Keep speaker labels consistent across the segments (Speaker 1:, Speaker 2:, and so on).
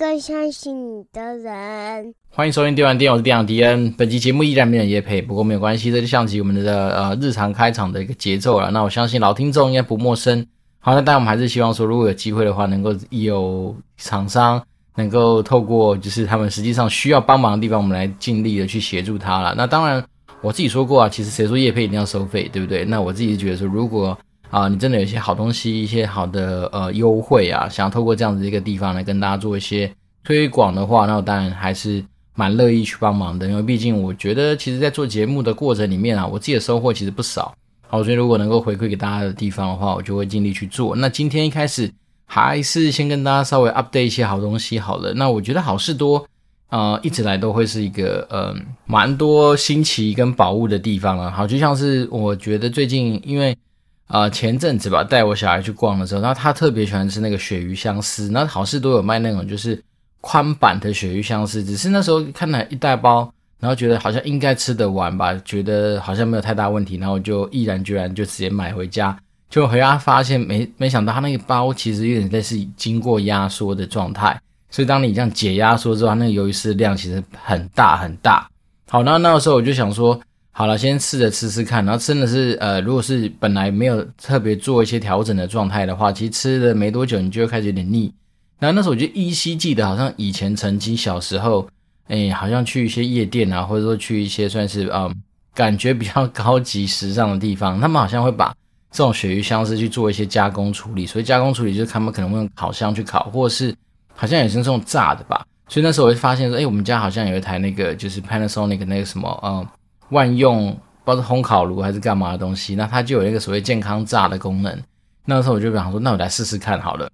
Speaker 1: 更相信你的人。
Speaker 2: 欢迎收听电玩店，我是店长迪恩。本期节目依然没有业配，不过没有关系，这就像极我们的呃日常开场的一个节奏了。那我相信老听众应该不陌生。好，那但我们还是希望说，如果有机会的话，能够有厂商能够透过就是他们实际上需要帮忙的地方，我们来尽力的去协助他了。那当然。我自己说过啊，其实谁说业配一定要收费，对不对？那我自己是觉得说，如果啊，你真的有一些好东西，一些好的呃优惠啊，想要透过这样子一个地方来跟大家做一些推广的话，那我当然还是蛮乐意去帮忙的。因为毕竟我觉得，其实，在做节目的过程里面啊，我自己的收获其实不少。好，所以如果能够回馈给大家的地方的话，我就会尽力去做。那今天一开始还是先跟大家稍微 update 一些好东西好了。那我觉得好事多。呃，一直来都会是一个呃蛮多新奇跟宝物的地方啊。好，就像是我觉得最近，因为呃前阵子吧，带我小孩去逛的时候，然后他特别喜欢吃那个鳕鱼香丝，那好事多有卖那种就是宽版的鳕鱼香丝，只是那时候看了一大包，然后觉得好像应该吃得完吧，觉得好像没有太大问题，然后就毅然决然就直接买回家，就回家发现没 没想到他那个包其实有点类似经过压缩的状态。所以当你这样解压缩之后，那个鱿鱼丝量其实很大很大。好，那那个时候我就想说，好了，先试着吃吃看。然后真的是，呃，如果是本来没有特别做一些调整的状态的话，其实吃了没多久，你就会开始有点腻。然后那时候我就依稀记得，好像以前曾经小时候，哎，好像去一些夜店啊，或者说去一些算是嗯感觉比较高级时尚的地方，他们好像会把这种鳕鱼香丝去做一些加工处理。所以加工处理就是他们可能会用烤箱去烤，或是。好像也是这种炸的吧，所以那时候我就发现说，哎，我们家好像有一台那个就是 Panasonic 那个什么，嗯，万用不知道是烘烤炉还是干嘛的东西，那它就有那个所谓健康炸的功能。那时候我就想说，那我来试试看好了。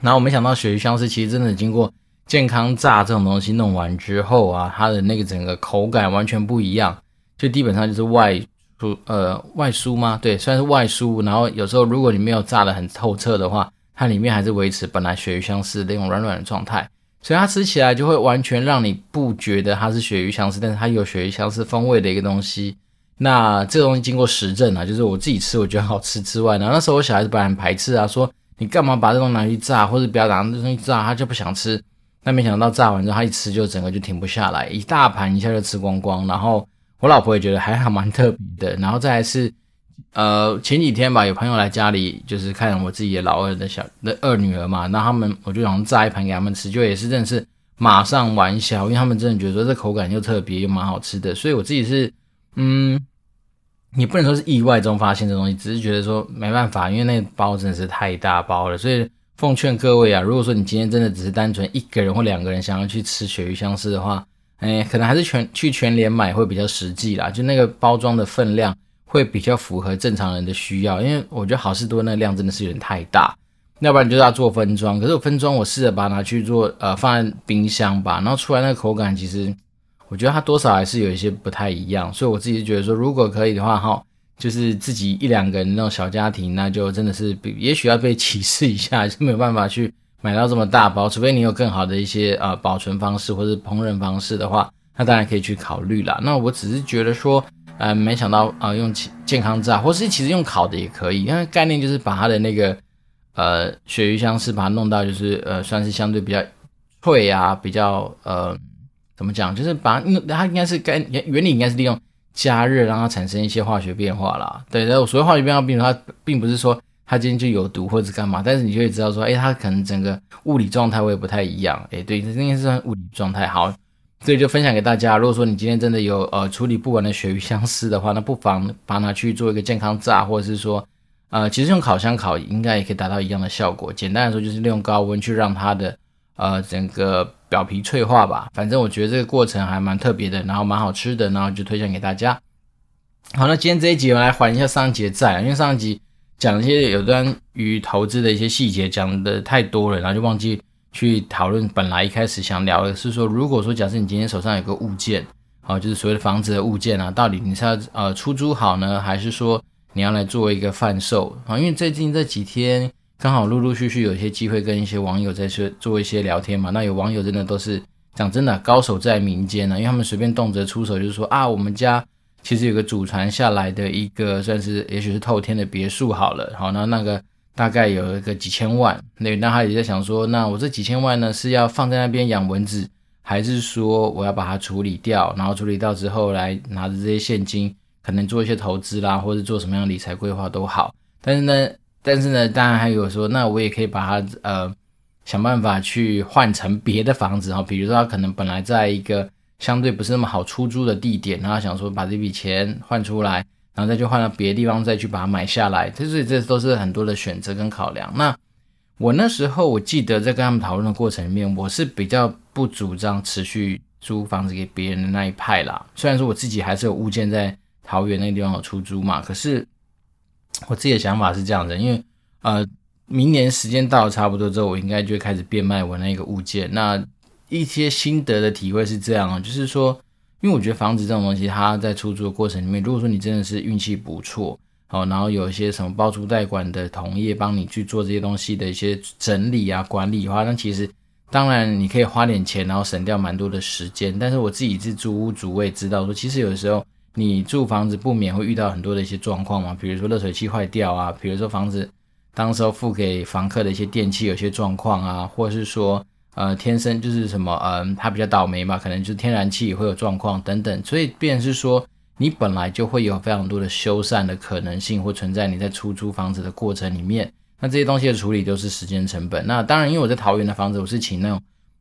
Speaker 2: 然后我没想到鳕鱼香丝其实真的经过健康炸这种东西弄完之后啊，它的那个整个口感完全不一样，就基本上就是外酥呃外酥吗？对，算是外酥。然后有时候如果你没有炸得很透彻的话。它里面还是维持本来鳕鱼香丝那种软软的状态，所以它吃起来就会完全让你不觉得它是鳕鱼香丝，但是它有鳕鱼香丝风味的一个东西。那这个东西经过实证啊，就是我自己吃我觉得好吃之外呢，那时候我小孩子本来很排斥啊，说你干嘛把这种拿去炸，或者不要拿这东西炸，他就不想吃。那没想到炸完之后，他一吃就整个就停不下来，一大盘一下就吃光光。然后我老婆也觉得还还蛮特别的，然后再来是。呃，前几天吧，有朋友来家里，就是看我自己的老二的小的二女儿嘛，那他们我就想炸一盘给他们吃，就也是真的是马上完销，因为他们真的觉得说这口感又特别又蛮好吃的，所以我自己是，嗯，你不能说是意外中发现这东西，只是觉得说没办法，因为那包真的是太大包了，所以奉劝各位啊，如果说你今天真的只是单纯一个人或两个人想要去吃鳕鱼香丝的话，哎，可能还是全去全联买会比较实际啦，就那个包装的分量。会比较符合正常人的需要，因为我觉得好事多那个量真的是有点太大，要不然你就要做分装。可是我分装，我试着把它拿去做，呃，放在冰箱吧，然后出来那个口感，其实我觉得它多少还是有一些不太一样。所以我自己觉得说，如果可以的话，哈，就是自己一两个人那种小家庭，那就真的是比也许要被歧视一下，就没有办法去买到这么大包，除非你有更好的一些呃保存方式或者烹饪方式的话，那当然可以去考虑啦。那我只是觉得说。呃，没想到啊、用健康炸，或是其实用烤的也可以，因为概念就是把它的那个呃鳕鱼香是把它弄到就是呃算是相对比较脆啊，比较呃怎么讲，就是把它它应该是该原原理应该是利用加热让它产生一些化学变化啦。对，然后所谓化学变化，并它并不是说它今天就有毒或者干嘛，但是你就会知道说，哎，它可能整个物理状态会不太一样。哎，对，这应该是算物理状态好。所以就分享给大家，如果说你今天真的有呃处理不完的鳕鱼香丝的话，那不妨把它去做一个健康炸，或者是说，呃，其实用烤箱烤应该也可以达到一样的效果。简单来说，就是利用高温去让它的呃整个表皮脆化吧。反正我觉得这个过程还蛮特别的，然后蛮好吃的，然后就推荐给大家。好，那今天这一集我来还一下上一集的债，因为上一集讲一些有关于投资的一些细节讲的太多了，然后就忘记。去讨论本来一开始想聊的是说，如果说假设你今天手上有个物件，好，就是所谓的房子的物件啊，到底你是要呃出租好呢，还是说你要来做一个贩售啊？因为最近这几天刚好陆陆续续有一些机会跟一些网友在说做一些聊天嘛，那有网友真的都是讲真的高手在民间呢，因为他们随便动辄出手就是说啊，我们家其实有个祖传下来的一个算是也许是透天的别墅好了，好，那那个。大概有一个几千万。那那他也在想说，那我这几千万呢是要放在那边养蚊子，还是说我要把它处理掉，然后处理掉之后来拿着这些现金，可能做一些投资啦，或者做什么样的理财规划都好。但是呢，但是呢，当然还有说，那我也可以把它呃想办法去换成别的房子哈，比如说他可能本来在一个相对不是那么好出租的地点，然后想说把这笔钱换出来，然后再去换到别的地方，再去把它买下来，这所以这都是很多的选择跟考量。那我那时候我记得在跟他们讨论的过程里面，我是比较不主张持续租房子给别人的那一派啦。虽然说我自己还是有物件在桃园那个地方有出租嘛，可是。我自己的想法是这样的，因为呃，明年时间到了差不多之后，我应该就会开始变卖我那个物件。那一些心得的体会是这样，就是说，因为我觉得房子这种东西，它在出租的过程里面，如果说你真的是运气不错，哦，然后有一些什么包租代管的同业帮你去做这些东西的一些整理啊、管理的话，那其实当然你可以花点钱，然后省掉蛮多的时间。但是我自己是租屋主，我也知道说，其实有的时候。你住房子不免会遇到很多的一些状况嘛，比如说热水器坏掉啊，比如说房子当时候付给房客的一些电器有些状况啊，或者是说呃天生就是什么呃他比较倒霉嘛，可能就是天然气会有状况等等，所以便是说你本来就会有非常多的修缮的可能性或存在你在出租房子的过程里面，那这些东西的处理都是时间成本。那当然因为我在桃园的房子我是请那种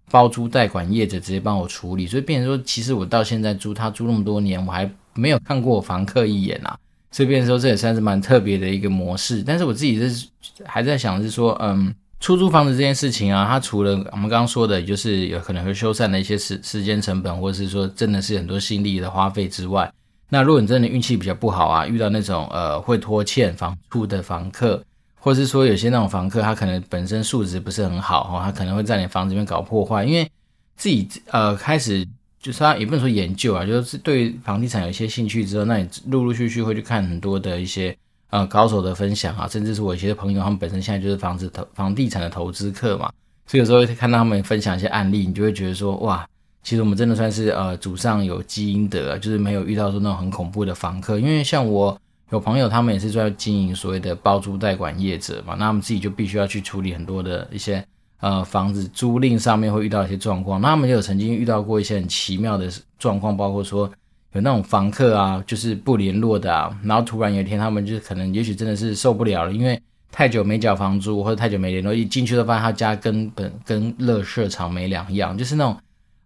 Speaker 2: 包租代管业者直接帮我处理，所以变成说其实我到现在租他租那么多年我还。没有看过房客一眼啊，这边说这也算是蛮特别的一个模式。但是我自己是还在想是说，嗯，出租房子这件事情啊，它除了我们刚刚说的，就是有可能会修缮的一些时时间成本，或者是说真的是很多心力的花费之外，那如果你真的运气比较不好啊，遇到那种呃会拖欠房租的房客，或者是说有些那种房客他可能本身素质不是很好哈，他可能会在你房子里面搞破坏，因为自己呃开始。就是他也不能说研究啊，就是对房地产有一些兴趣之后，那你陆陆续续会去看很多的一些呃高手的分享啊，甚至是我一些朋友，他们本身现在就是房子投房地产的投资客嘛，所以有时候会看到他们分享一些案例，你就会觉得说哇，其实我们真的算是呃祖上有积阴德，就是没有遇到说那种很恐怖的房客，因为像我有朋友，他们也是在经营所谓的包租代管业者嘛，那他们自己就必须要去处理很多的一些。呃，房子租赁上面会遇到一些状况，那他们就有曾经遇到过一些很奇妙的状况，包括说有那种房客啊，就是不联络的啊，然后突然有一天他们就可能也许真的是受不了了，因为太久没缴房租或者太久没联络，一进去都发现他家根本跟垃圾场没两样，就是那种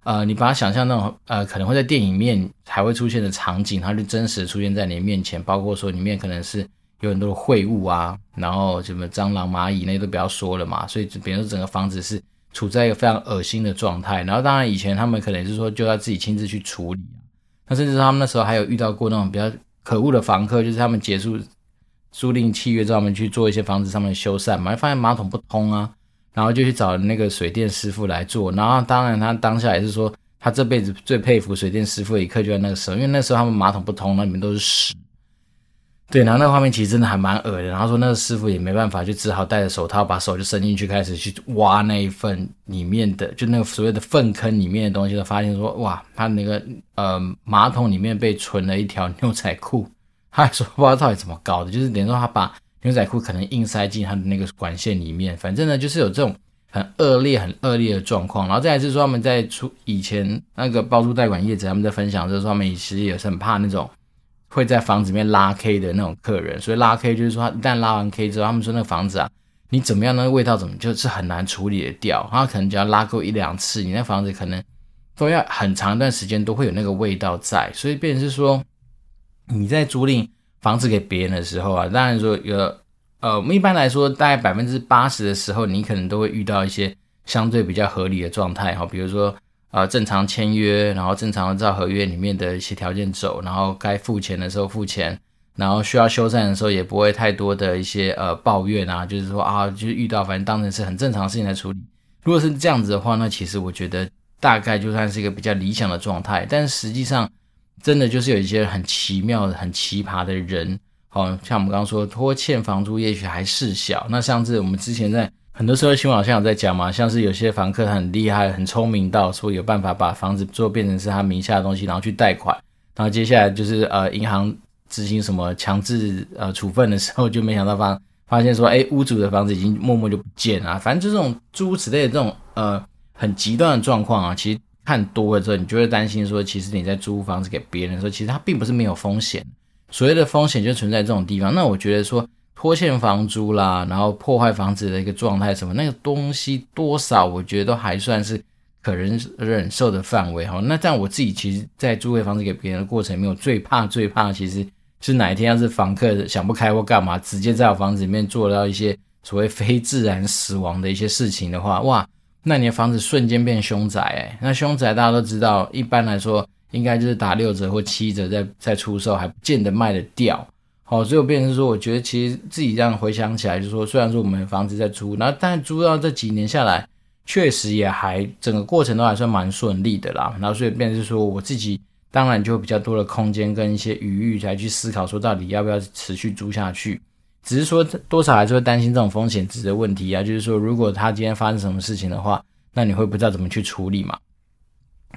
Speaker 2: 呃，你把它想象那种呃，可能会在电影面才会出现的场景，它就真实出现在你面前，包括说里面可能是。有很多的秽物啊，然后什么蟑螂、蚂蚁那些都不要说了嘛，所以比如说整个房子是处在一个非常恶心的状态。然后当然以前他们可能是说就要自己亲自去处理啊，那甚至他们那时候还有遇到过那种比较可恶的房客，就是他们结束租赁契约之后，他们去做一些房子上面的修缮嘛，发现马桶不通啊，然后就去找那个水电师傅来做。然后当然他当下也是说，他这辈子最佩服水电师傅的一刻就在那个时候，因为那时候他们马桶不通，那里面都是屎。对，然后那个画面其实真的还蛮恶的。然后说那个师傅也没办法，就只好戴着手套，把手就伸进去，开始去挖那一份里面的，就那个所谓的粪坑里面的东西，他发现说，哇，他那个呃马桶里面被存了一条 牛仔裤。他还说不知道到底怎么搞的，就是等于说他把牛仔裤可能硬塞进他的那个管线里面。反正呢，就是有这种很恶劣、很恶劣的状况。然后再来是说他们在出以前那个包租代管业者他们在分享的时候，他们其实也是很怕那种。会在房子里面拉 K 的那种客人，所以拉 K 就是说，一旦拉完 K 之后，他们说那个房子啊，你怎么样，那个味道怎么就是很难处理的掉。他可能只要拉够一两次，你那房子可能都要很长一段时间都会有那个味道在。所以变成是说，你在租赁房子给别人的时候啊，当然说有呃，我们一般来说大概百分之八十的时候，你可能都会遇到一些相对比较合理的状态哈，比如说。呃，正常签约，然后正常的照合约里面的一些条件走，然后该付钱的时候付钱，然后需要修缮的时候也不会太多的一些呃抱怨啊，就是说啊，就是遇到反正当成是很正常的事情来处理。如果是这样子的话，那其实我觉得大概就算是一个比较理想的状态，但实际上真的就是有一些很奇妙、很奇葩的人，哦，像我们刚刚说拖欠房租，也许还事小，那像是我们之前在。很多时候新闻好像有在讲嘛，像是有些房客很厉害、很聪明到说有办法把房子做变成是他名下的东西，然后去贷款，然后接下来就是呃银行执行什么强制呃处分的时候，就没想到发发现说，哎，屋主的房子已经默默就不见了。反正就这种诸如此类的这种呃很极端的状况啊，其实看多了之后，你就会担心说，其实你在租房子给别人的时候，其实它并不是没有风险。所谓的风险就存在这种地方。那我觉得说拖欠房租啦，然后破坏房子的一个状态什么，那个东西多少，我觉得都还算是可忍忍受的范围哈。那这样我自己其实，在租回房子给别人的过程里面，我最怕最怕其实。是哪一天要是房客想不开或干嘛，直接在我房子里面做到一些所谓非自然死亡的一些事情的话，哇，那你的房子瞬间变凶宅哎！那凶宅大家都知道，一般来说应该就是打六折或七折再再出售，还不见得卖得掉。好，所以我变成说，我觉得其实自己这样回想起来，就是说，虽然说我们房子在租，然后但租到这几年下来，确实也还整个过程都还算蛮顺利的啦。然后所以变成说我自己。当然就比较多的空间跟一些余裕才去思考，说到底要不要持续租下去。只是说多少还是会担心这种风险值的问题啊。就是说，如果他今天发生什么事情的话，那你会不知道怎么去处理嘛？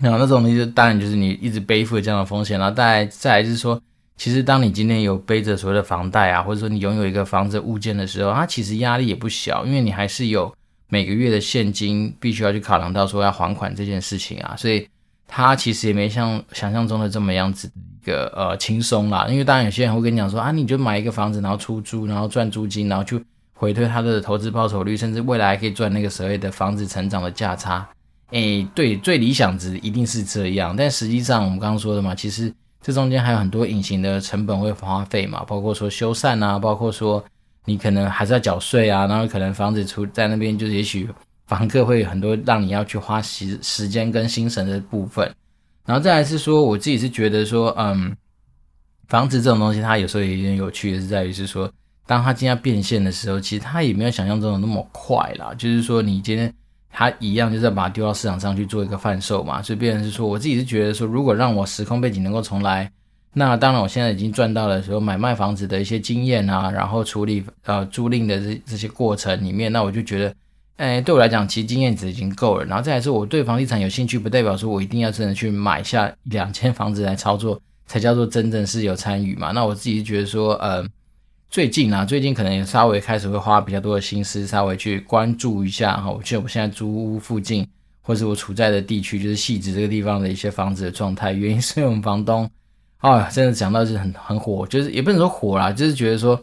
Speaker 2: 那那种东西当然就是你一直背负这样的风险。然后再再来就是说，其实当你今天有背着所谓的房贷啊，或者说你拥有一个房子物件的时候，它其实压力也不小，因为你还是有每个月的现金必须要去考量到说要还款这件事情啊，所以。他其实也没像想象中的这么样子个呃轻松啦，因为当然有些人会跟你讲说啊，你就买一个房子，然后出租，然后赚租金，然后就回推他的投资报酬率，甚至未来还可以赚那个所谓的房子成长的价差。诶，对，最理想值一定是这样，但实际上我们刚刚说的嘛，其实这中间还有很多隐形的成本会花费嘛，包括说修缮啊，包括说你可能还是要缴税啊，然后可能房子出在那边就是也许。房客会有很多让你要去花时时间跟心神的部分，然后再来是说，我自己是觉得说，嗯，房子这种东西，它有时候也有点有趣的是在于是说，当它今天变现的时候，其实它也没有想象中的那么快啦。就是说，你今天它一样就是要把它丢到市场上去做一个贩售嘛，所以变成是说，我自己是觉得说，如果让我时空背景能够重来，那当然我现在已经赚到了说买卖房子的一些经验啊，然后处理呃租赁的这这些过程里面，那我就觉得。哎，对我来讲，其实经验值已经够了。然后再来说，我对房地产有兴趣，不代表说我一定要真的去买下两间房子来操作，才叫做真正是有参与嘛。那我自己觉得说，呃，最近啊，最近可能也稍微开始会花比较多的心思，稍微去关注一下哈。我觉得我现在租屋附近，或是我处在的地区，就是细致这个地方的一些房子的状态。原因是因为我们房东，啊，真的讲到是很很火，就是也不能说火啦，就是觉得说，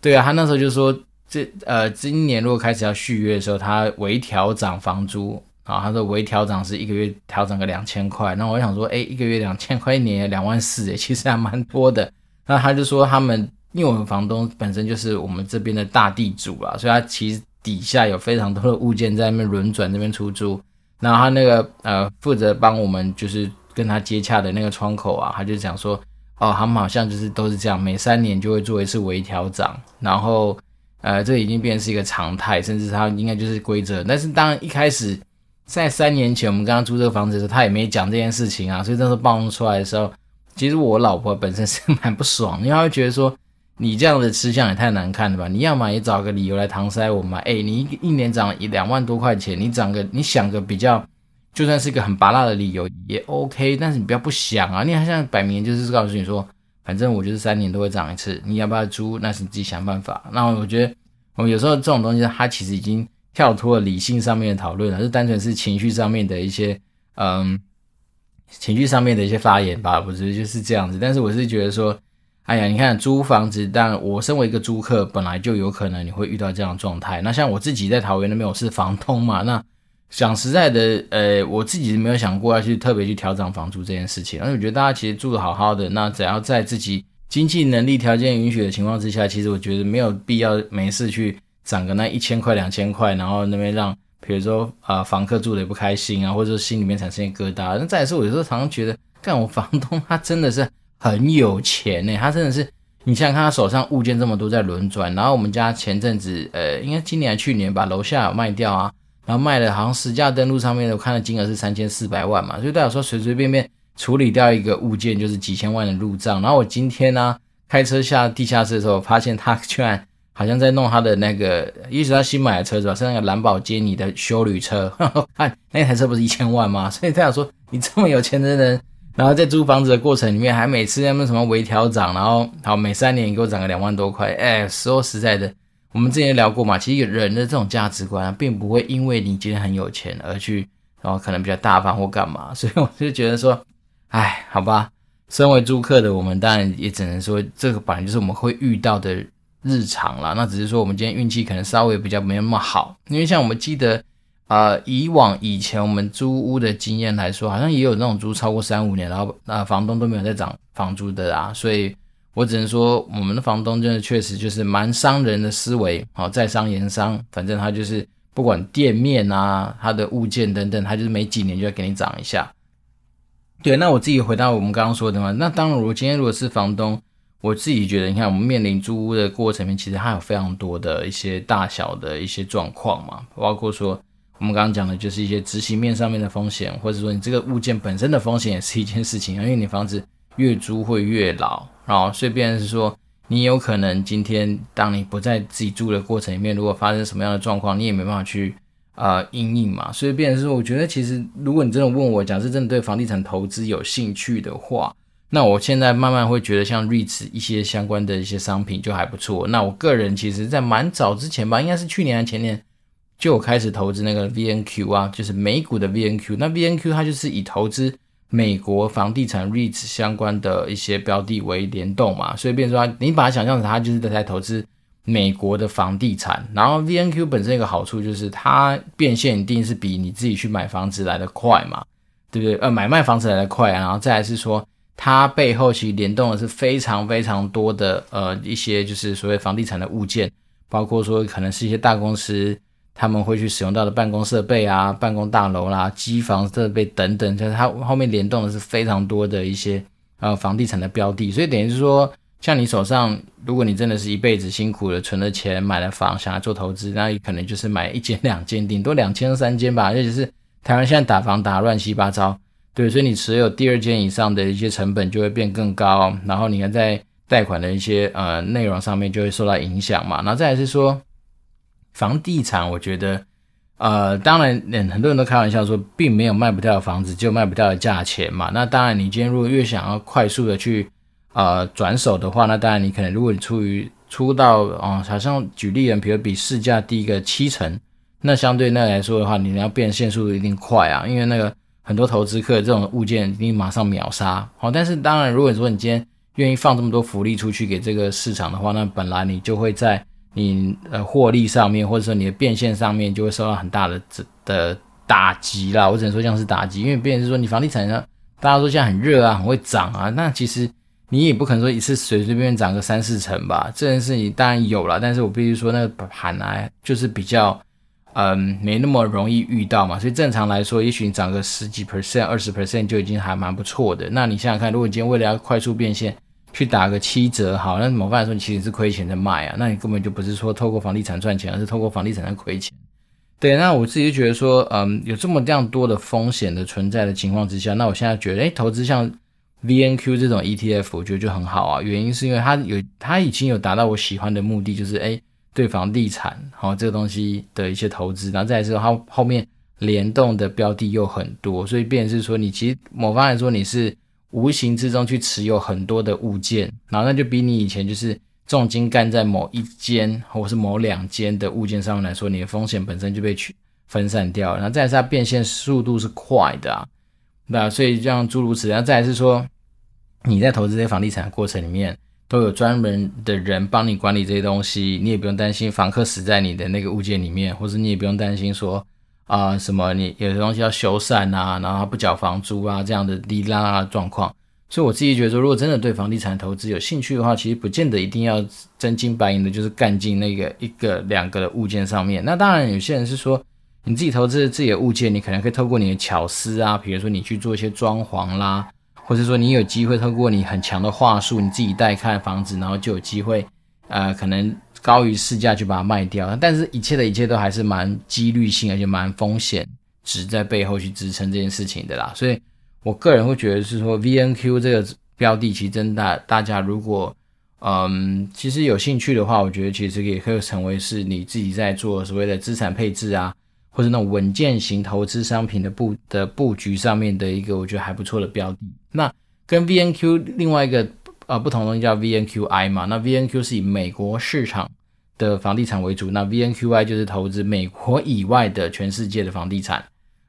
Speaker 2: 对啊，他那时候就说。这呃，今年如果开始要续约的时候，他微调涨房租啊，他说微调涨是一个月调整个两千块，那我想说，哎，一个月两千块，一年两万四，哎，其实还蛮多的。那他就说他们，因为我们房东本身就是我们这边的大地主啦，所以他其实底下有非常多的物件在那边轮转，那边出租。然后他那个呃负责帮我们就是跟他接洽的那个窗口啊，他就讲说，哦，他们好像就是都是这样，每三年就会做一次微调涨，然后。呃，这已经变成是一个常态，甚至它应该就是规则。但是当一开始在三年前我们刚刚租这个房子的时候，他也没讲这件事情啊，所以当时候暴露出来的时候，其实我老婆本身是蛮不爽，因为她会觉得说你这样的吃相也太难看了吧？你要么也找个理由来搪塞我嘛。哎，你一一年涨一两万多块钱，你涨个你想个比较，就算是一个很拔辣的理由也 OK，但是你不要不想啊，你好像摆明就是告诉你说。反正我就是三年都会涨一次，你要不要租？那是你自己想办法。那我觉得，我有时候这种东西，它其实已经跳脱了理性上面的讨论了，是单纯是情绪上面的一些，嗯，情绪上面的一些发言吧。我觉得就是这样子。但是我是觉得说，哎呀，你看租房子，但我身为一个租客，本来就有可能你会遇到这样的状态。那像我自己在桃园那边，我是房东嘛，那。讲实在的，呃，我自己是没有想过要去特别去调整房租这件事情，而且我觉得大家其实住得好好的，那只要在自己经济能力条件允许的情况之下，其实我觉得没有必要没事去涨个那一千块两千块，然后那边让比如说啊、房客住的不开心啊，或者说心里面产生一个疙瘩。那再来说，我有时候常常觉得，干我房东 他真的是很有钱呢，他真的是，你想想看他手上物件这么多在轮转，然后我们家前阵子，呃，应该今年还去年把楼下有卖掉啊。然后卖了，好像实价登录上面的，我看的金额是三千四百万嘛，所以代表说随随便便处理掉一个物件就是几千万的入账。然后我今天呢、开车下地下室的时候，发现他居然好像在弄他的那个，也许他新买的车子吧，是那个蓝宝坚尼的修旅车。看那台车不是一千万吗？所以代表说你这么有钱的人，然后在租房子的过程里面，还每次那么什么微调涨，然后好每三年你给我涨个两万多块，哎，说实在的。我们之前聊过嘛，其实人的这种价值观啊，并不会因为你今天很有钱而去，然后可能比较大方或干嘛，所以我就觉得说，哎，好吧，身为租客的我们，当然也只能说，这个本来就是我们会遇到的日常啦。那只是说我们今天运气可能稍微比较没那么好，因为像我们记得，呃，以往以前我们租屋的经验来说，好像也有那种租超过三五年，然后那房东都没有在涨房租的啊，所以。我只能说，我们的房东真的确实就是蛮商人的思维，好，在商言商，反正他就是不管店面啊，他的物件等等，他就是每几年就要给你涨一下。对，那我自己回到我们刚刚说的嘛，那当然，我今天如果是房东，我自己觉得，你看我们面临租屋的过程面，其实还有非常多的一些大小的一些状况嘛，包括说我们刚刚讲的就是一些执行面上面的风险，或者说你这个物件本身的风险也是一件事情，因为你房子越租会越老。然后，所以变成是说，你有可能今天当你不在自己住的过程里面，如果发生什么样的状况，你也没办法去呃因应嘛。所以变成是说，我觉得其实如果你真的问我，假设真的对房地产投资有兴趣的话，那我现在慢慢会觉得像 REITs 一些相关的一些商品就还不错。那我个人其实在蛮早之前吧，应该是去年还前年就开始投资那个 VNQ 啊，就是美股的 VNQ。那 VNQ 它就是以投资。美国房地产 REITs 相关的一些标的为联动嘛，所以变成说，你把它想象成它就是在投资美国的房地产。然后 VNQ 本身一个好处就是它变现一定是比你自己去买房子来的快嘛，对不对？呃，买卖房子来的快啊。然后再来是说，它背后其实联动的是非常非常多的呃一些就是所谓房地产的物件，包括说可能是一些大公司。他们会去使用到的办公设备啊、办公大楼啦、机房设备等等，就是它后面联动的是非常多的一些呃房地产的标的，所以等于是说，像你手上，如果你真的是一辈子辛苦的存了钱买了房，想要做投资，那你可能就是买一间两间，顶多两间三间吧。而且是台湾现在打房打乱七八糟，对，所以你持有第二间以上的一些成本就会变更高，然后你看在贷款的一些呃内容上面就会受到影响嘛。然后再来是说。房地产，我觉得，呃，当然，很多人都开玩笑说，并没有卖不掉的房子，就卖不掉的价钱嘛。那当然，你今天如果越想要快速的去，呃，转手的话，那当然你可能，如果你出于出到，啊、好像举例人，比如比市价低个七成，那相对那来说的话，你要变现速度一定快啊，因为那个很多投资客这种物件一定马上秒杀。好，但是当然，如果说你今天愿意放这么多福利出去给这个市场的话，那本来你就会在。你呃获利上面，或者说你的变现上面，就会受到很大的这的打击啦。我只能说这样是打击，因为变成是说你房地产上，大家说现在很热啊，很会涨啊，那其实你也不可能说一次随随便便涨个三四成吧。这件事情当然有了，但是我必须说那个盘来就是比较嗯没那么容易遇到嘛。所以正常来说，也许你涨个十几 percent、二十 percent 就已经还蛮不错的。那你想想看，如果你今天为了要快速变现，去打个七折，好，那某方来说，你其实是亏钱在卖啊，那你根本就不是说透过房地产赚钱，而是透过房地产在亏钱。对，那我自己就觉得说，嗯，有这么这样多的风险的存在的情况之下，那我现在觉得，诶，投资像 VNQ 这种 ETF，我觉得就很好啊。原因是因为它有，它已经有达到我喜欢的目的，就是诶，对房地产好这个东西的一些投资，然后再来之后，它后面联动的标的又很多，所以变成是说，你其实某方来说你是。无形之中去持有很多的物件，然后那就比你以前就是重金干在某一间或是某两间的物件上面来说，你的风险本身就被去分散掉了。然后再来是它变现速度是快的啊，那所以这样诸如此。然后再来是说你在投资这些房地产的过程里面，都有专门的人帮你管理这些东西，你也不用担心房客死在你的那个物件里面，或者你也不用担心说。啊、什么你有些东西要修缮啊，然后不缴房租啊，这样的哩啦啦的状况。所以我自己觉得说，如果真的对房地产投资有兴趣的话，其实不见得一定要真金白银的，就是干进那个一个两个的物件上面。那当然，有些人是说，你自己投资自己的物件，你可能可以透过你的巧思啊，比如说你去做一些装潢啦，或者说你有机会透过你很强的话术，你自己带看房子，然后就有机会，呃，可能。高于市价就把它卖掉，但是一切的一切都还是蛮几率性，而且蛮风险值在背后去支撑这件事情的啦。所以我个人会觉得是说，VNQ 这个标的其实真的大家如果嗯其实有兴趣的话，我觉得其实也可以成为是你自己在做所谓的资产配置啊，或者那种稳健型投资商品的布的布局上面的一个我觉得还不错的标的。那跟 VNQ 另外一个。呃，不同东西叫 VNQI 嘛，那 VNQ 是以美国市场的房地产为主，那 VNQI 就是投资美国以外的全世界的房地产。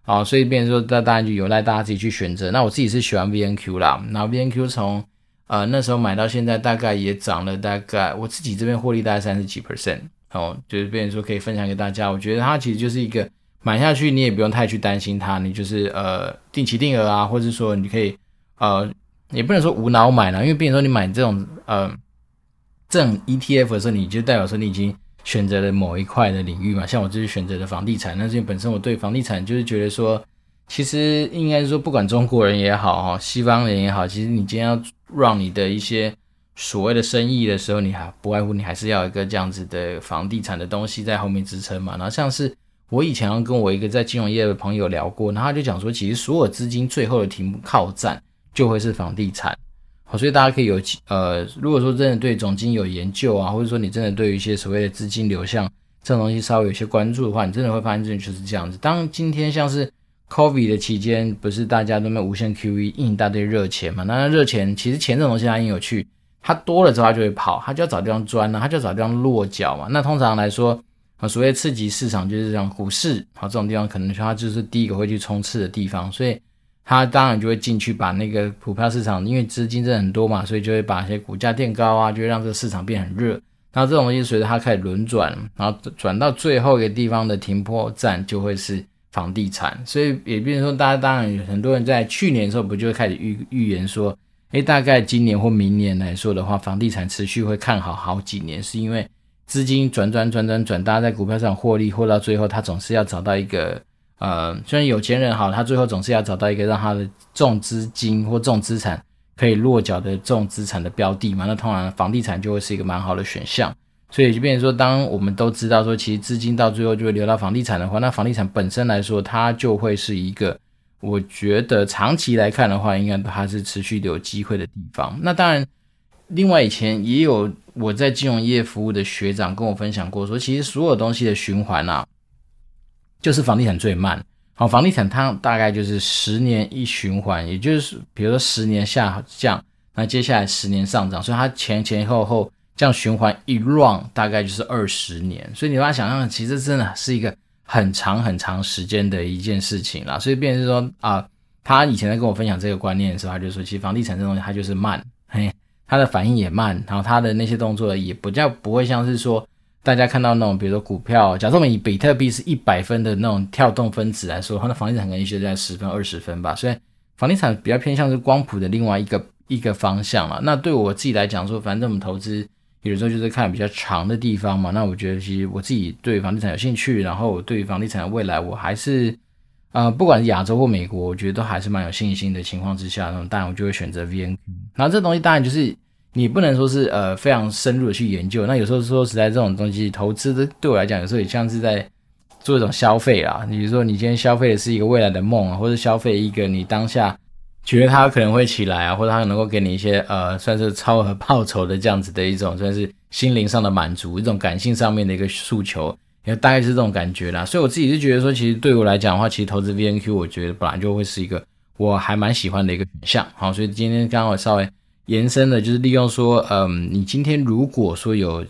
Speaker 2: 啊，所以变成说，那当然就有赖大家自己去选择。那我自己是喜欢 VNQ 啦，那 VNQ 从呃那时候买到现在，大概也涨了大概我自己这边获利大概三十几 percent。哦，就是变成说可以分享给大家。我觉得它其实就是一个买下去，你也不用太去担心它，你就是呃定期定额啊，或者说你可以呃也不能说无脑买啦，因为比如说你买这种呃这种 ETF 的时候，你就代表说你已经。选择了某一块的领域嘛，像我就是选择了房地产。那是因为本身我对房地产就是觉得说，其实应该是说，不管中国人也好哈，西方人也好，其实你今天要让你的一些所谓的生意的时候，你还不外乎你还是要一个这样子的房地产的东西在后面支撑嘛。然后像是我以前跟我一个在金融业的朋友聊过，然后他就讲说，其实所有资金最后的题目靠站就会是房地产。好所以大家可以有呃，如果说真的对总经有研究啊，或者说你真的对于一些所谓的资金流向这种东西稍微有些关注的话，你真的会发现这就是这样子。当今天像是 COVID 的期间，不是大家都没有无限 QE 印一大堆热钱嘛？那热钱其实钱这种东西它很有趣，它多了之后它就会跑，它就要找地方钻呢，它就要找地方落脚嘛。那通常来说啊，所谓刺激市场就是这样，股市好这种地方可能它就是第一个会去冲刺的地方，所以。他当然就会进去把那个股票市场，因为资金真的很多嘛，所以就会把一些股价垫高啊，就会让这个市场变很热。然后这种东西随着它开始轮转，然后转到最后一个地方的停泊站就会是房地产。所以也变成说，大家当然有很多人在去年的时候不就会开始预预言说，诶，大概今年或明年来说的话，房地产持续会看好好几年，是因为资金转转转转转，大家在股票上获利，获到最后，他总是要找到一个。呃，虽然有钱人好，他最后总是要找到一个让他的重资金或重资产可以落脚的重资产的标的嘛，那通常房地产就会是一个蛮好的选项。所以就变成说，当我们都知道说，其实资金到最后就会流到房地产的话，那房地产本身来说，它就会是一个，我觉得长期来看的话，应该还是持续的有机会的地方。那当然，另外以前也有我在金融业服务的学长跟我分享过说，其实所有东西的循环啊。就是房地产最慢，好，房地产它大概就是十年一循环，也就是比如说十年下降，那接下来十年上涨，所以它前前后后这样循环一 run 大概就是二十年，所以你把它想象，其实真的是一个很长很长时间的一件事情啦。所以变成是说啊、他以前在跟我分享这个观念的时候，他就说，其实房地产这东西它就是慢，嘿，它的反应也慢，然后它的那些动作也不叫不会像是说。大家看到那种，比如说股票，假设我们以比特币是一百分的那种跳动分子来说，它的房地产可能是在十分、二十分吧。所以房地产比较偏向是光谱的另外一个一个方向了。那对我自己来讲说，反正我们投资有的时候就是看比较长的地方嘛。那我觉得其实我自己对房地产有兴趣，然后我对房地产的未来我还是，呃，不管是亚洲或美国，我觉得都还是蛮有信心的情况之下，那当然我就会选择 VNQ。然后这东西当然就是。你不能说是呃非常深入的去研究，那有时候说实在这种东西投资对我来讲，有时候也像是在做一种消费啦。你比如说你今天消费的是一个未来的梦啊，或者消费一个你当下觉得它可能会起来啊，或者它能够给你一些呃算是超额报酬的这样子的一种算是心灵上的满足，一种感性上面的一个诉求，也大概是这种感觉啦。所以我自己是觉得说，其实对我来讲的话，其实投资 VNQ 我觉得本来就会是一个我还蛮喜欢的一个选项。好，所以今天刚好稍微。延伸的，就是利用说，嗯，你今天如果说有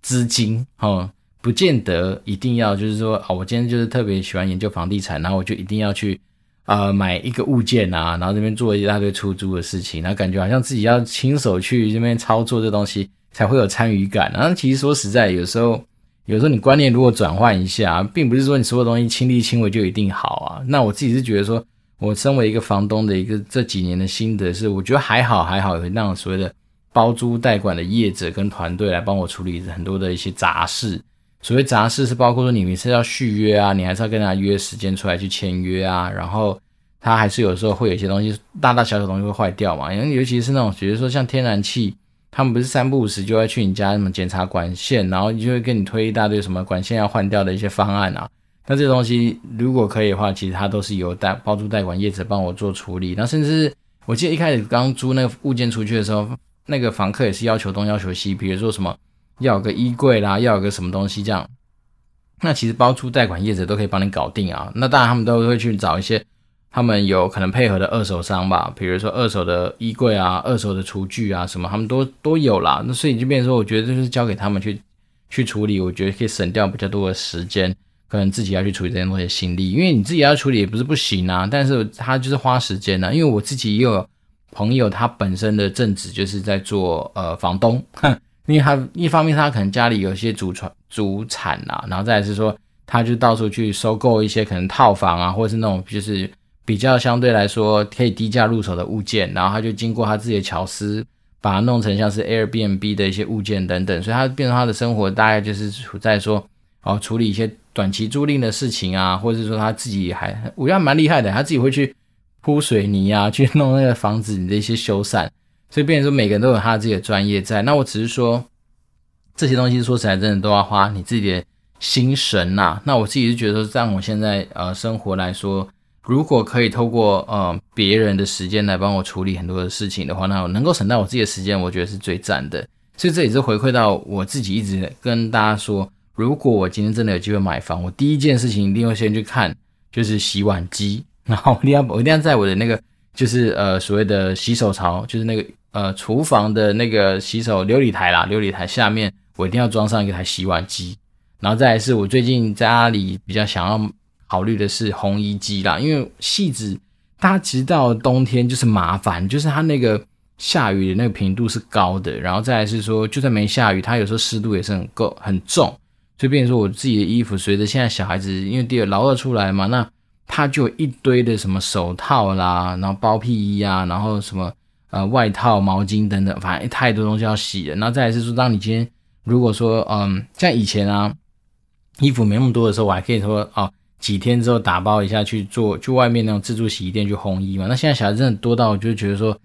Speaker 2: 资金，哦，不见得一定要，就是说，啊，我今天就是特别喜欢研究房地产，然后我就一定要去，呃，买一个物件啊，然后这边做一大堆出租的事情，然后感觉好像自己要亲手去这边操作这东西才会有参与感。然后其实说实在，有时候，有时候你观念如果转换一下，并不是说你所有东西亲力亲为就一定好啊。那我自己是觉得说。我身为一个房东的一个这几年的心得是，我觉得还好还好，有那种所谓的包租代管的业者跟团队来帮我处理很多的一些杂事。所谓杂事是包括说你每次要续约啊，你还是要跟他约时间出来去签约啊，然后他还是有时候会有一些东西大大小小东西会坏掉嘛，因为尤其是那种比如说像天然气，他们不是三不五时就要去你家什么检查管线，然后就会跟你推一大堆什么管线要换掉的一些方案啊。那这东西如果可以的话，其实它都是由代包租代管业者帮我做处理。那甚至我记得一开始刚租那个物件出去的时候，那个房客也是要求东要求西，比如说什么要有个衣柜啦，要有个什么东西这样。那其实包租代管业者都可以帮你搞定啊。那当然他们都会去找一些他们有可能配合的二手商吧，比如说二手的衣柜啊、二手的厨具啊什么，他们都都有啦。那所以就变成说，我觉得就是交给他们去。去处理，我觉得可以省掉比较多的时间，可能自己要去处理这些东西的心力，因为你自己要处理也不是不行啊，但是他就是花时间呢、因为我自己也有朋友，他本身的正职就是在做呃房东，哼，因为他一方面他可能家里有些祖传祖产啊，然后再来是说他就到处去收购一些可能套房啊，或者是那种就是比较相对来说可以低价入手的物件，然后他就经过他自己的巧思。把它弄成像是 Airbnb 的一些物件等等，所以他变成他的生活大概就是处在说哦，处理一些短期租赁的事情啊，或者是说他自己还我觉得蛮厉害的，他自己会去铺水泥啊，去弄那个房子你的一些修缮，所以变成说每个人都有他自己的专业在。那我只是说这些东西说起来真的都要花你自己的心神呐、那我自己是觉得说，在我现在呃生活来说。如果可以透过呃别人的时间来帮我处理很多的事情的话，那我能够省到我自己的时间，我觉得是最赞的。所以这也是回馈到我自己一直跟大家说，如果我今天真的有机会买房，我第一件事情一定会先去看就是洗碗机，然后我一定要我一定要在我的那个就是呃所谓的洗手槽，就是那个呃厨房的那个洗手流理台啦，流理台下面我一定要装上一台洗碗机，然后再来是我最近在家里比较想要。考虑的是烘衣机啦，因为汐止，大家其实到冬天就是麻烦，就是它那个下雨的那个频度是高的，然后再来是说，就算没下雨，它有时候湿度也是很够很重，所以变成说我自己的衣服，随着现在小孩子因为第二老二出来嘛，那他就有一堆的什么手套啦，然后包屁衣啊，然后什么呃外套、毛巾等等，反正太多东西要洗了。然后再来是说，当你今天如果说嗯像以前啊，衣服没那么多的时候，我还可以说哦。几天之后打包一下去做，去外面那种自助洗衣店去烘衣嘛。那现在小孩真的多到，我就觉得说，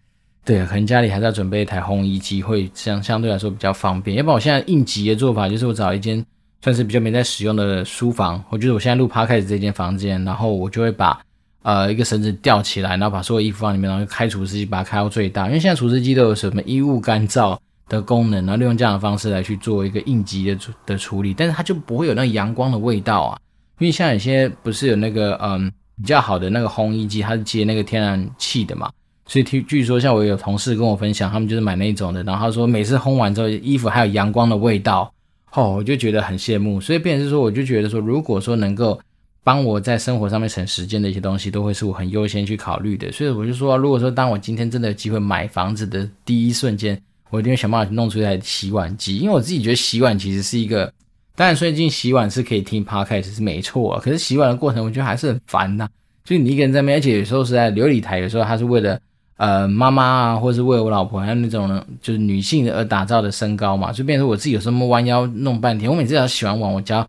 Speaker 2: 对，可能家里还是要准备一台烘衣机，会相相对来说比较方便。要不然我现在应急的做法就是我找一间算是比较没在使用的书房，我觉得我现在录 podcast 这间房间，然后我就会把呃一个绳子吊起来，然后把所有衣服放里面，然后开除湿机把它开到最大。因为现在除湿机都有什么衣物干燥的功能，然后利用这样的方式来去做一个应急的的处理，但是它就不会有那阳光的味道啊。因为像有些不是有那个嗯比较好的那个烘衣机，它是接那个天然气的嘛，所以听据说像我有同事跟我分享，他们就是买那种的，然后他说每次烘完之后衣服还有阳光的味道，哦，我就觉得很羡慕。所以变成是说，我就觉得说，如果说能够帮我在生活上面省时间的一些东西，都会是我很优先去考虑的。所以我就说，如果说当我今天真的有机会买房子的第一瞬间，我一定会想办法弄出一台洗碗机，因为我自己觉得洗碗其实是一个。当然，最近洗碗是可以听 podcast 是没错啊，可是洗碗的过程我觉得还是很烦呐。就你一个人在那边，而且有时候是在流理台，有时候他是为了呃妈妈啊，或者是为我老婆，还有那种就是女性而打造的身高嘛，就变成我自己有时候弯腰弄半天。我每次要洗完碗，我脚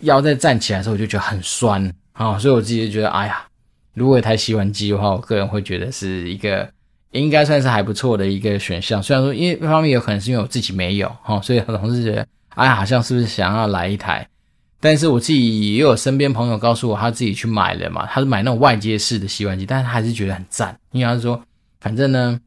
Speaker 2: 腰再站起来的时候，我就觉得很酸啊、所以我自己就觉得，哎呀，如果有台洗碗机的话，我个人会觉得是一个应该算是还不错的一个选项。虽然说，因为一方面有可能是因为我自己没有哈、哦，所以很多同事觉得。哎，好像是不是想要来一台？但是我自己也有身边朋友告诉我，他自己去买了嘛，他是买那种外接式的洗碗机，但是他还是觉得很赞，因为他说，反正呢，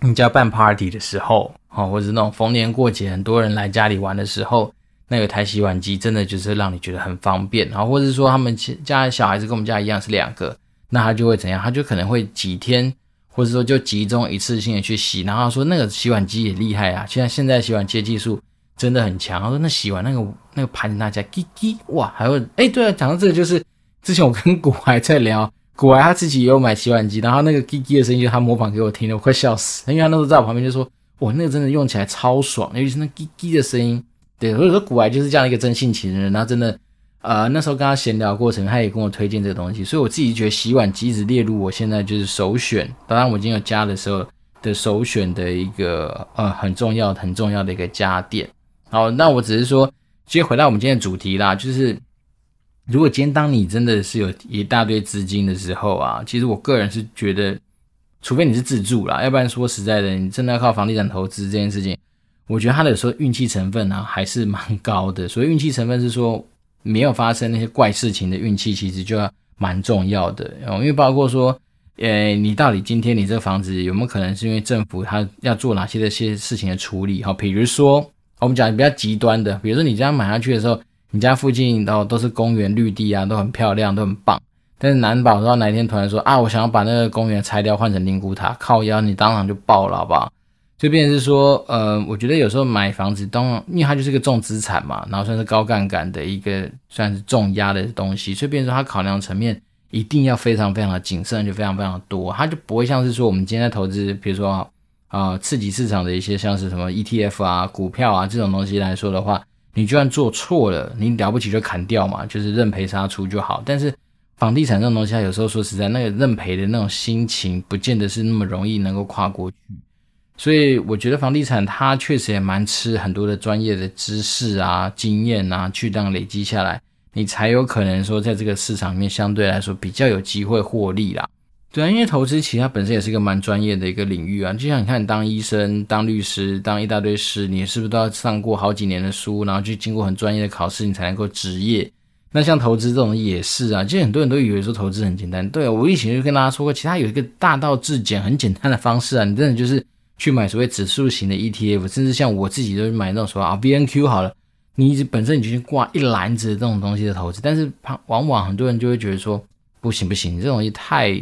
Speaker 2: 你家办 party 的时候，哦，或者是那种逢年过节很多人来家里玩的时候，那有台洗碗机真的就是让你觉得很方便，然后或者是说他们家小孩子跟我们家一样是两个，那他就会怎样？他就可能会几天，或者说就集中一次性的去洗，然后说那个洗碗机也厉害啊，现在现在洗碗机的技术。真的很强，他说那洗完那个那个盘子那家叽叽哇，还会哎对啊，讲到这个就是之前我跟古怀在聊，古怀他自己也有买洗碗机，然后那个叽叽的声音就他模仿给我听的，我快笑死，因为他那时候在我旁边就说哇那个真的用起来超爽，尤其是那叽叽的声音，对，所以说古怀就是这样一个真性情的人，然后真的呃那时候跟他闲聊过程，他也跟我推荐这个东西，所以我自己觉得洗碗机一直列入我现在就是首选，当然我今天有家的时候的首选的一个呃很重要很重要的一个家电。好，那我只是说，接回到我们今天的主题啦，就是如果今天当你真的是有一大堆资金的时候啊，其实我个人是觉得，除非你是自住啦，要不然说实在的，你真的要靠房地产投资这件事情，我觉得它的说运气成分呢、啊、还是蛮高的。所以运气成分是说没有发生那些怪事情的运气，其实就要蛮重要的。因为包括说，呃，你到底今天你这个房子有没有可能是因为政府他要做哪些的些事情的处理？好，比如说。我们讲比较极端的，比如说你这样买下去的时候，你家附近都都是公园绿地啊，都很漂亮，都很棒。但是难保说哪一天突然说啊，我想要把那个公园拆掉，换成灵骨塔，靠腰你当场就爆了，好不好？这边是说，呃，我觉得有时候买房子，当然因为它就是个重资产嘛，然后算是高杠杆的一个算是重压的东西，所以变成说它考量层面一定要非常非常的谨慎，就非常非常的多，它就不会像是说我们今天在投资，比如说啊、呃，刺激市场的一些像是什么 ETF 啊、股票啊这种东西来说的话，你就算做错了，你了不起就砍掉嘛，就是认赔杀出就好。但是房地产这种东西，它有时候说实在，那个认赔的那种心情，不见得是那么容易能够跨过去。所以我觉得房地产它确实也蛮吃很多的专业的知识啊、经验啊，去这样累积下来，你才有可能说在这个市场里面相对来说比较有机会获利啦。对啊，因为投资其实它本身也是一个蛮专业的一个领域啊，就像你看，当医生、当律师、当一大堆师，你是不是都要上过好几年的书，然后去经过很专业的考试，你才能够执业？那像投资这种也是啊，其实很多人都以为说投资很简单。对啊，我以前就跟大家说过，其实有一个大道至简、很简单的方式啊，你真的就是。去买所谓指数型的 ETF，甚至像我自己都买那种什么啊 VNQ 好了，你一直本身你就去挂一篮子这种东西的投资，但是往往很多人就会觉得说不行不行，这种东西太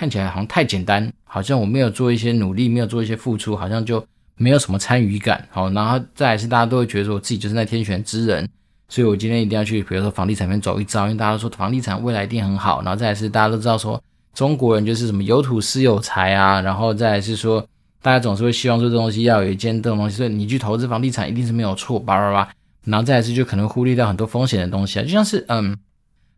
Speaker 2: 看起来好像太简单，好像我没有做一些努力，没有做一些付出，好像就没有什么参与感。好，然后再来是大家都会觉得说我自己就是那天选之人，所以我今天一定要去，比如说房地产面走一遭，因为大家都说房地产未来一定很好。然后再来是大家都知道说中国人就是什么有土是有财啊，然后再来是说。大家总是会希望说这东西要有一件这种东西，所以你去投资房地产一定是没有错，叭叭叭。然后再来是就可能忽略掉很多风险的东西啊，就像是嗯，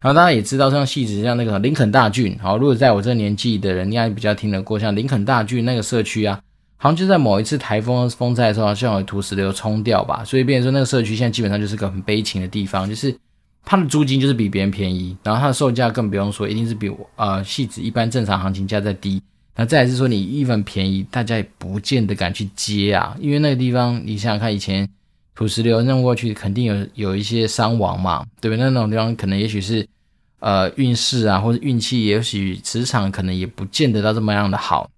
Speaker 2: 然后大家也知道像戏子像那个林肯大郡，好，如果在我这年纪的人应该比较听得过，像林肯大郡那个社区啊，好像就在某一次台风风灾的时候，好像有土石流冲掉吧，所以变成说那个社区现在基本上就是个很悲情的地方，就是它的租金就是比别人便宜，然后它的售价更不用说，一定是比我呃戏子一般正常行情价再低。那再是说，你一分便宜，大家也不见得敢去接啊，因为那个地方，你想想看，以前土石流弄过去，肯定有有一些伤亡嘛，对不对？那种地方可能也许是呃运势啊，或者运气，也许磁场可能也不见得到这么样的好。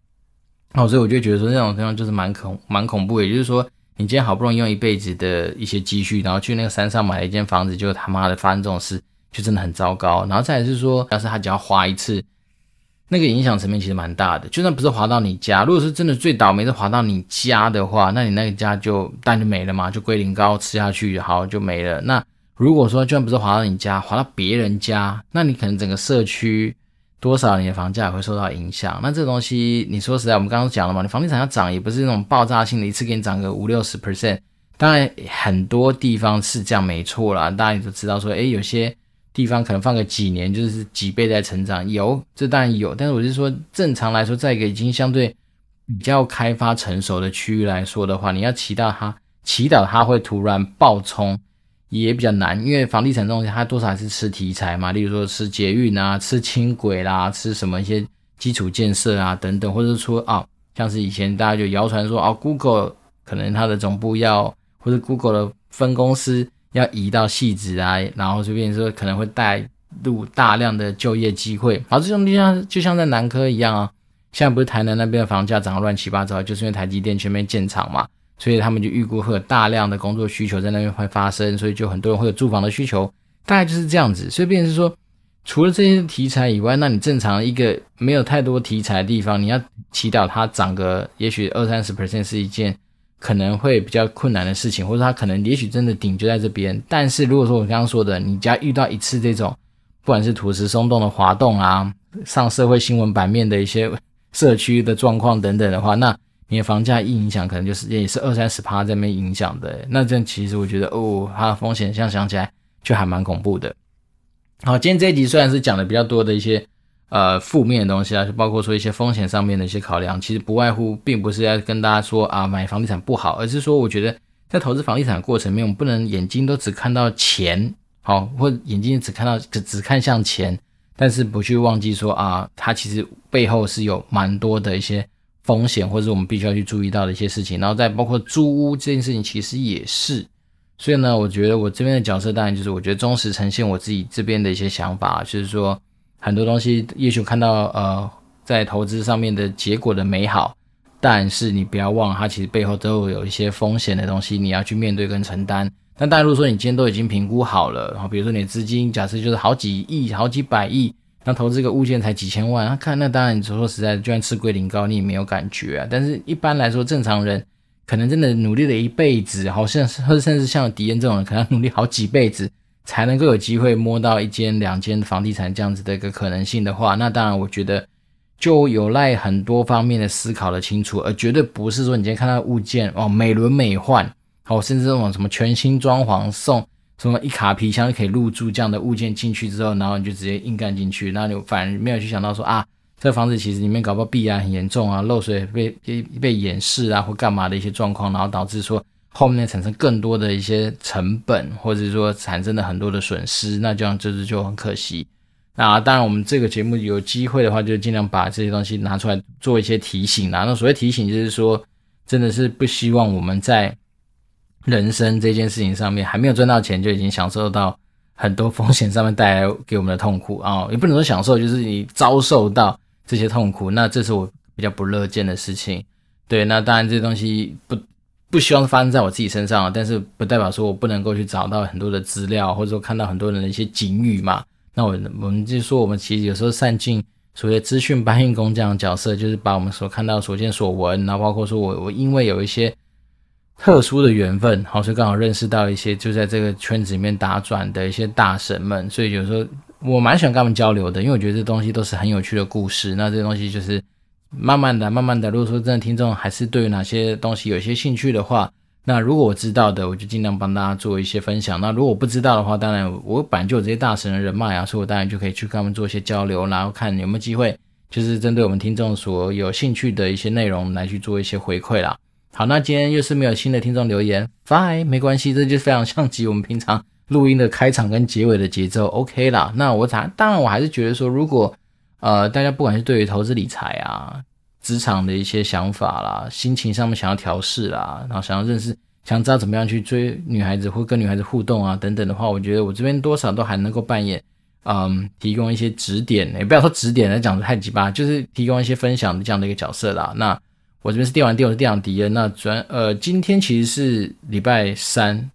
Speaker 2: 哦，所以我就觉得说，那种地方就是蛮恐蛮恐怖，也就是说，你今天好不容易用一辈子的一些积蓄，然后去那个山上买了一间房子，就他妈的发生这种事，就真的很糟糕。然后再来是说，要是他只要花一次。那个影响层面其实蛮大的，就算不是滑到你家，如果是真的最倒霉是滑到你家的话，那你那个家就蛋就没了嘛，就龟苓膏吃下去好就没了。那如果说就算不是滑到你家，滑到别人家，那你可能整个社区多少你的房价也会受到影响。那这东西你说实在，我们刚刚讲了嘛，你房地产要涨也不是那种爆炸性的，一次给你涨个五六十 percent。当然很多地方是这样没错啦，大家也都知道说，诶，有些。地方可能放个几年，就是几倍在成长，有，这当然有。但是我是说，正常来说，在一个已经相对比较开发成熟的区域来说的话，你要祈祷它，祈祷它会突然爆冲，也比较难。因为房地产这东西，它多少还是吃题材嘛，例如说吃捷运啊，吃轻轨啦，吃什么一些基础建设啊等等，或者说啊，像是以前大家就谣传说啊，Google 可能它的总部要，或者 Google 的分公司。要移到汐止啊，然后就变成说可能会带入大量的就业机会。好，这种就像就像在南科一样啊，现在不是台南那边的房价涨得乱七八糟，就是因为台积电全面建厂嘛，所以他们就预估会有大量的工作需求在那边会发生，所以就很多人会有住房的需求，大概就是这样子。所以变成是说，除了这些题材以外，那你正常一个没有太多题材的地方，你要祈祷它涨个也许二三十 percent 是一件。可能会比较困难的事情，或者他可能也许真的顶就在这边。但是如果说我刚刚说的，你只要遇到一次这种，不管是土石松动的滑动啊，上社会新闻版面的一些社区的状况等等的话，那你的房价一影响，可能就是也是二三十趴在那边影响的。那这样其实我觉得哦，它的风险现在想起来就还蛮恐怖的。好，今天这一集虽然是讲的比较多的一些。呃，负面的东西啊，就包括说一些风险上面的一些考量，其实不外乎，并不是要跟大家说啊，买房地产不好，而是说，我觉得在投资房地产的过程里面，我们不能眼睛都只看到钱，好，或眼睛只看到只只看向钱，但是不去忘记说啊，它其实背后是有蛮多的一些风险，或者我们必须要去注意到的一些事情。然后再包括租屋这件事情，其实也是。所以呢，我觉得我这边的角色，当然就是我觉得忠实呈现我自己这边的一些想法，就是说。很多东西，也许看到呃，在投资上面的结果的美好，但是你不要忘了，它其实背后都有一些风险的东西，你要去面对跟承担。但大家如果说你今天都已经评估好了，然后比如说你的资金假设就是好几亿、好几百亿，那投资个物件才几千万，那看那当然你说实在，就算吃龟苓膏你也没有感觉啊。但是一般来说，正常人可能真的努力了一辈子，好像甚至像迪恩这种人，可能努力好几辈子才能够有机会摸到一间两间房地产这样子的一个可能性的话，那当然我觉得就有赖很多方面的思考的清楚，而绝对不是说你今天看到物件哦美轮美奂，好甚至这种什么全新装潢送。什么一卡皮箱就可以入住这样的物件进去之后，然后你就直接硬干进去，那你反而没有去想到说啊，这房子其实里面搞不好壁癌很严重啊，漏水被被被掩饰啊，或干嘛的一些状况，然后导致说后面产生更多的一些成本，或者说产生了很多的损失，那这样就是就很可惜。那当然，我们这个节目有机会的话，就尽量把这些东西拿出来做一些提醒啦。那所谓提醒，就是说真的是不希望我们在。人生这件事情上面还没有赚到钱，就已经享受到很多风险上面带来给我们的痛苦啊、也不能说享受，就是你遭受到这些痛苦，那这是我比较不乐见的事情。对，那当然这些东西不不希望发生在我自己身上，但是不代表说我不能够去找到很多的资料，或者说看到很多人的一些警语嘛。那我我们就说，我们其实有时候善尽所谓的资讯搬运工这样的角色，就是把我们所看到所见所闻，然后包括说我我因为有一些。特殊的缘分，好，所以刚好认识到一些就在这个圈子里面打转的一些大神们，所以有时候我蛮喜欢跟他们交流的，因为我觉得这东西都是很有趣的故事。那这东西就是慢慢的、慢慢的，如果说真的听众还是对于哪些东西有一些兴趣的话，那如果我知道的，我就尽量帮大家做一些分享。那如果我不知道的话，当然我本来就有这些大神的人脉啊，所以我当然就可以去跟他们做一些交流，然后看有没有机会，就是针对我们听众所有兴趣的一些内容来去做一些回馈啦。好，那今天又是没有新的听众留言，fine，没关系，这就非常像极我们平常录音的开场跟结尾的节奏，OK 啦。那我当当然我还是觉得说，如果呃大家不管是对于投资理财啊、职场的一些想法啦、心情上面想要调试啦，然后想要认识、想知道怎么样去追女孩子或跟女孩子互动啊等等的话，我觉得我这边多少都还能够扮演嗯提供一些指点，也不要说指点来讲的太鸡巴，就是提供一些分享的这样的一个角色啦。那。我这边是电玩店，我是电玩迪恩。那转呃，今天其实是礼拜三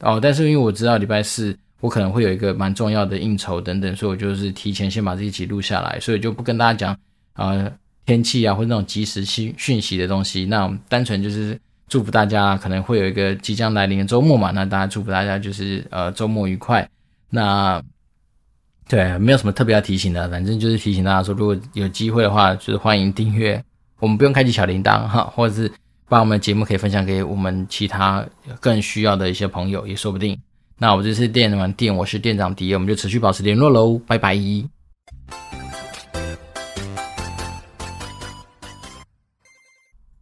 Speaker 2: 哦，但是因为我知道礼拜四我可能会有一个蛮重要的应酬等等，所以我就是提前先把这一集录下来，所以就不跟大家讲、呃、天气啊或者那种即时讯讯息的东西。那我们单纯就是祝福大家可能会有一个即将来临的周末嘛，那大家祝福大家就是呃周末愉快。那对，没有什么特别要提醒的，反正就是提醒大家说，如果有机会的话，就是欢迎订阅。我们不用开启小铃铛哈，或者是把我们的节目可以分享给我们其他更需要的一些朋友，也说不定。那我这次店完店，我是店长迪，我们就持续保持联络喽，拜拜。